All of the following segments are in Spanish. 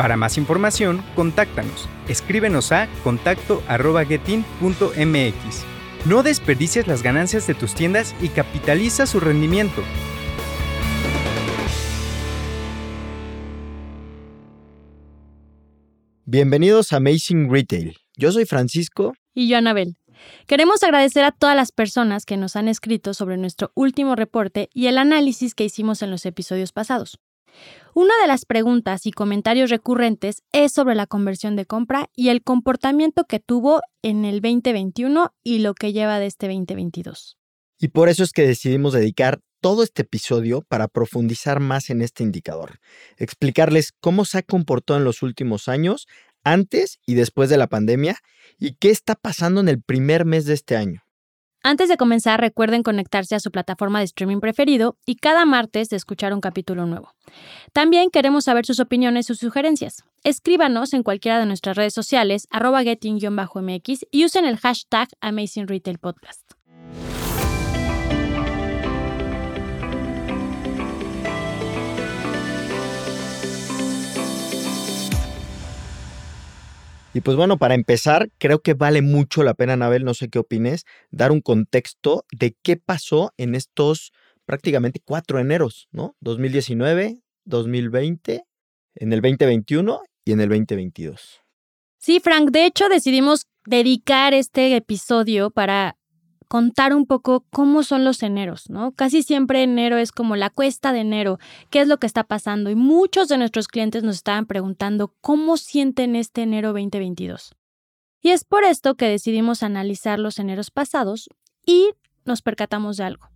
Para más información, contáctanos. Escríbenos a contacto.getin.mx. No desperdicies las ganancias de tus tiendas y capitaliza su rendimiento. Bienvenidos a Amazing Retail. Yo soy Francisco. Y yo, Anabel. Queremos agradecer a todas las personas que nos han escrito sobre nuestro último reporte y el análisis que hicimos en los episodios pasados. Una de las preguntas y comentarios recurrentes es sobre la conversión de compra y el comportamiento que tuvo en el 2021 y lo que lleva de este 2022. Y por eso es que decidimos dedicar todo este episodio para profundizar más en este indicador, explicarles cómo se ha comportado en los últimos años, antes y después de la pandemia, y qué está pasando en el primer mes de este año. Antes de comenzar, recuerden conectarse a su plataforma de streaming preferido y cada martes de escuchar un capítulo nuevo. También queremos saber sus opiniones y sugerencias. Escríbanos en cualquiera de nuestras redes sociales, arroba getting-mx y usen el hashtag Amazing Y pues bueno, para empezar, creo que vale mucho la pena, Anabel, no sé qué opines, dar un contexto de qué pasó en estos prácticamente cuatro eneros, ¿no? 2019, 2020, en el 2021 y en el 2022. Sí, Frank, de hecho decidimos dedicar este episodio para contar un poco cómo son los eneros, ¿no? Casi siempre enero es como la cuesta de enero, qué es lo que está pasando y muchos de nuestros clientes nos estaban preguntando cómo sienten este enero 2022. Y es por esto que decidimos analizar los eneros pasados y nos percatamos de algo.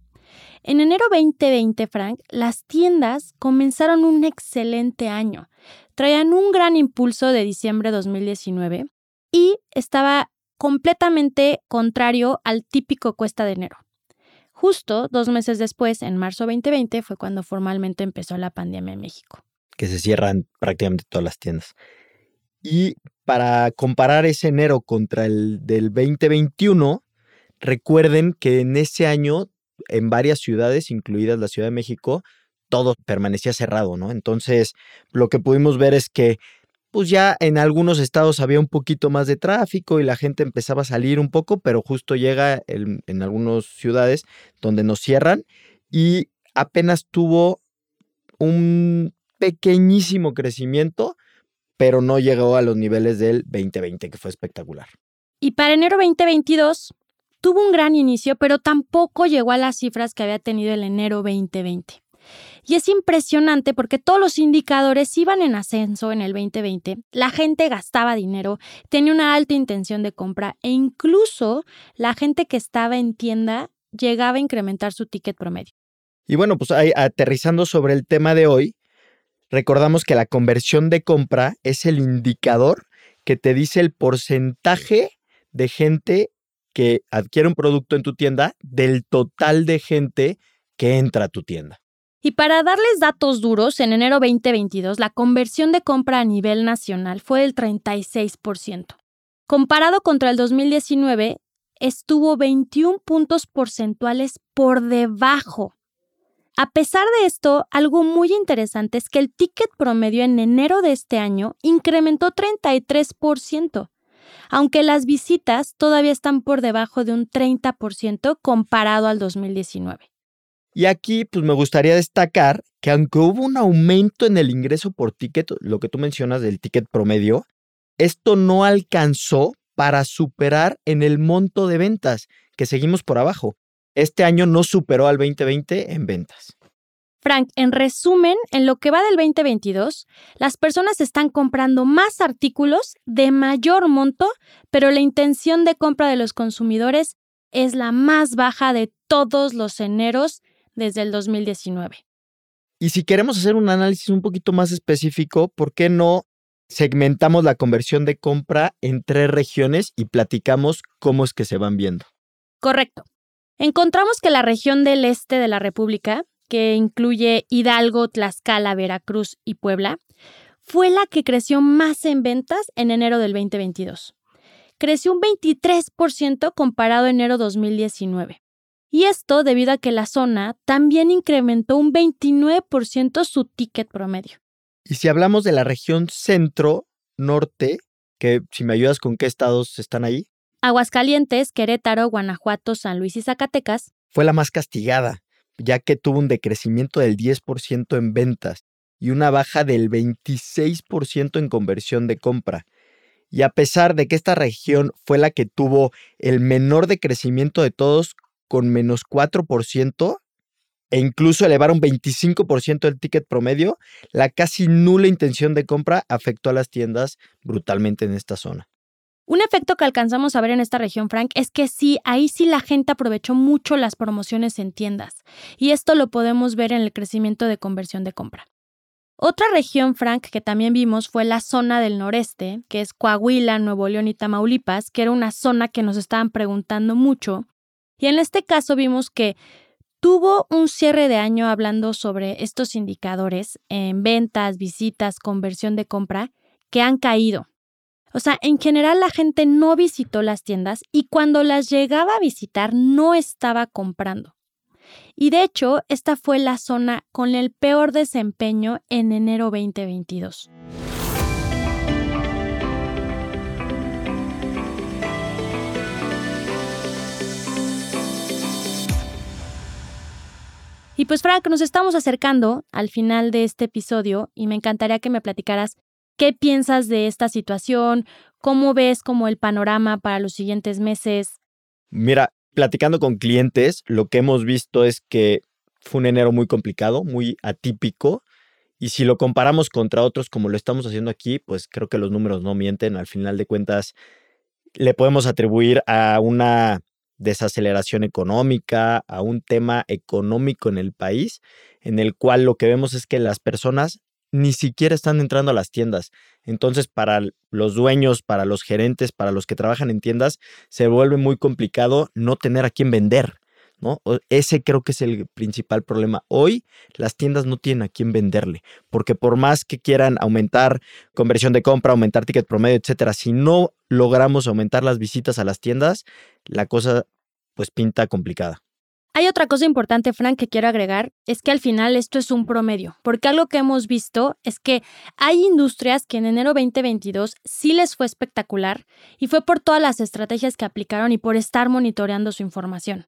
En enero 2020, Frank, las tiendas comenzaron un excelente año. Traían un gran impulso de diciembre de 2019 y estaba completamente contrario al típico cuesta de enero. Justo dos meses después, en marzo 2020, fue cuando formalmente empezó la pandemia en México. Que se cierran prácticamente todas las tiendas. Y para comparar ese enero contra el del 2021, recuerden que en ese año, en varias ciudades, incluidas la Ciudad de México, todo permanecía cerrado, ¿no? Entonces, lo que pudimos ver es que pues ya en algunos estados había un poquito más de tráfico y la gente empezaba a salir un poco, pero justo llega en algunas ciudades donde nos cierran y apenas tuvo un pequeñísimo crecimiento, pero no llegó a los niveles del 2020, que fue espectacular. Y para enero 2022 tuvo un gran inicio, pero tampoco llegó a las cifras que había tenido el enero 2020. Y es impresionante porque todos los indicadores iban en ascenso en el 2020, la gente gastaba dinero, tenía una alta intención de compra e incluso la gente que estaba en tienda llegaba a incrementar su ticket promedio. Y bueno, pues aterrizando sobre el tema de hoy, recordamos que la conversión de compra es el indicador que te dice el porcentaje de gente que adquiere un producto en tu tienda del total de gente que entra a tu tienda. Y para darles datos duros, en enero 2022 la conversión de compra a nivel nacional fue del 36%. Comparado contra el 2019, estuvo 21 puntos porcentuales por debajo. A pesar de esto, algo muy interesante es que el ticket promedio en enero de este año incrementó 33%, aunque las visitas todavía están por debajo de un 30% comparado al 2019. Y aquí, pues me gustaría destacar que aunque hubo un aumento en el ingreso por ticket, lo que tú mencionas del ticket promedio, esto no alcanzó para superar en el monto de ventas, que seguimos por abajo. Este año no superó al 2020 en ventas. Frank, en resumen, en lo que va del 2022, las personas están comprando más artículos de mayor monto, pero la intención de compra de los consumidores es la más baja de todos los eneros desde el 2019. Y si queremos hacer un análisis un poquito más específico, ¿por qué no segmentamos la conversión de compra en tres regiones y platicamos cómo es que se van viendo? Correcto. Encontramos que la región del este de la República, que incluye Hidalgo, Tlaxcala, Veracruz y Puebla, fue la que creció más en ventas en enero del 2022. Creció un 23% comparado a enero 2019. Y esto debido a que la zona también incrementó un 29% su ticket promedio. Y si hablamos de la región centro-norte, que si me ayudas con qué estados están ahí. Aguascalientes, Querétaro, Guanajuato, San Luis y Zacatecas. Fue la más castigada, ya que tuvo un decrecimiento del 10% en ventas y una baja del 26% en conversión de compra. Y a pesar de que esta región fue la que tuvo el menor decrecimiento de todos, con menos 4%, e incluso elevaron 25% el ticket promedio, la casi nula intención de compra afectó a las tiendas brutalmente en esta zona. Un efecto que alcanzamos a ver en esta región, Frank, es que sí, ahí sí la gente aprovechó mucho las promociones en tiendas. Y esto lo podemos ver en el crecimiento de conversión de compra. Otra región, Frank, que también vimos fue la zona del noreste, que es Coahuila, Nuevo León y Tamaulipas, que era una zona que nos estaban preguntando mucho. Y en este caso vimos que tuvo un cierre de año hablando sobre estos indicadores en ventas, visitas, conversión de compra, que han caído. O sea, en general la gente no visitó las tiendas y cuando las llegaba a visitar no estaba comprando. Y de hecho, esta fue la zona con el peor desempeño en enero 2022. Y pues Frank, nos estamos acercando al final de este episodio y me encantaría que me platicaras ¿Qué piensas de esta situación? ¿Cómo ves como el panorama para los siguientes meses? Mira, platicando con clientes, lo que hemos visto es que fue un enero muy complicado, muy atípico. Y si lo comparamos contra otros como lo estamos haciendo aquí, pues creo que los números no mienten. Al final de cuentas, le podemos atribuir a una desaceleración económica, a un tema económico en el país, en el cual lo que vemos es que las personas ni siquiera están entrando a las tiendas. Entonces, para los dueños, para los gerentes, para los que trabajan en tiendas, se vuelve muy complicado no tener a quién vender. ¿No? Ese creo que es el principal problema. Hoy las tiendas no tienen a quién venderle, porque por más que quieran aumentar conversión de compra, aumentar ticket promedio, etcétera, si no logramos aumentar las visitas a las tiendas, la cosa pues pinta complicada. Hay otra cosa importante, Frank, que quiero agregar, es que al final esto es un promedio, porque algo que hemos visto es que hay industrias que en enero 2022 sí les fue espectacular y fue por todas las estrategias que aplicaron y por estar monitoreando su información.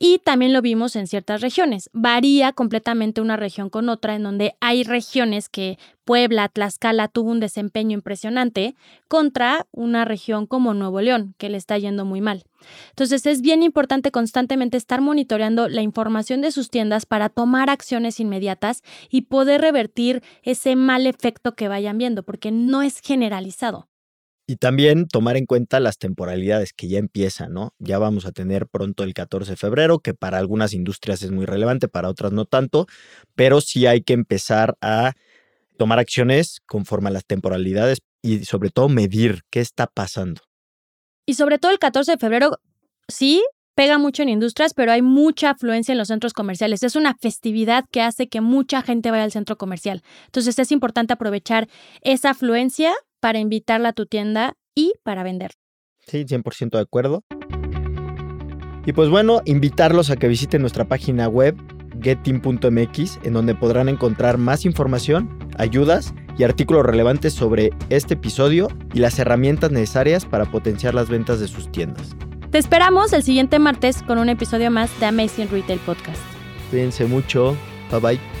Y también lo vimos en ciertas regiones. Varía completamente una región con otra, en donde hay regiones que Puebla, Tlaxcala tuvo un desempeño impresionante contra una región como Nuevo León, que le está yendo muy mal. Entonces es bien importante constantemente estar monitoreando la información de sus tiendas para tomar acciones inmediatas y poder revertir ese mal efecto que vayan viendo, porque no es generalizado. Y también tomar en cuenta las temporalidades que ya empiezan, ¿no? Ya vamos a tener pronto el 14 de febrero, que para algunas industrias es muy relevante, para otras no tanto, pero sí hay que empezar a tomar acciones conforme a las temporalidades y sobre todo medir qué está pasando. Y sobre todo el 14 de febrero, sí, pega mucho en industrias, pero hay mucha afluencia en los centros comerciales. Es una festividad que hace que mucha gente vaya al centro comercial. Entonces es importante aprovechar esa afluencia para invitarla a tu tienda y para vender. Sí, 100% de acuerdo. Y pues bueno, invitarlos a que visiten nuestra página web getin.mx en donde podrán encontrar más información, ayudas y artículos relevantes sobre este episodio y las herramientas necesarias para potenciar las ventas de sus tiendas. Te esperamos el siguiente martes con un episodio más de Amazing Retail Podcast. Cuídense mucho. Bye bye.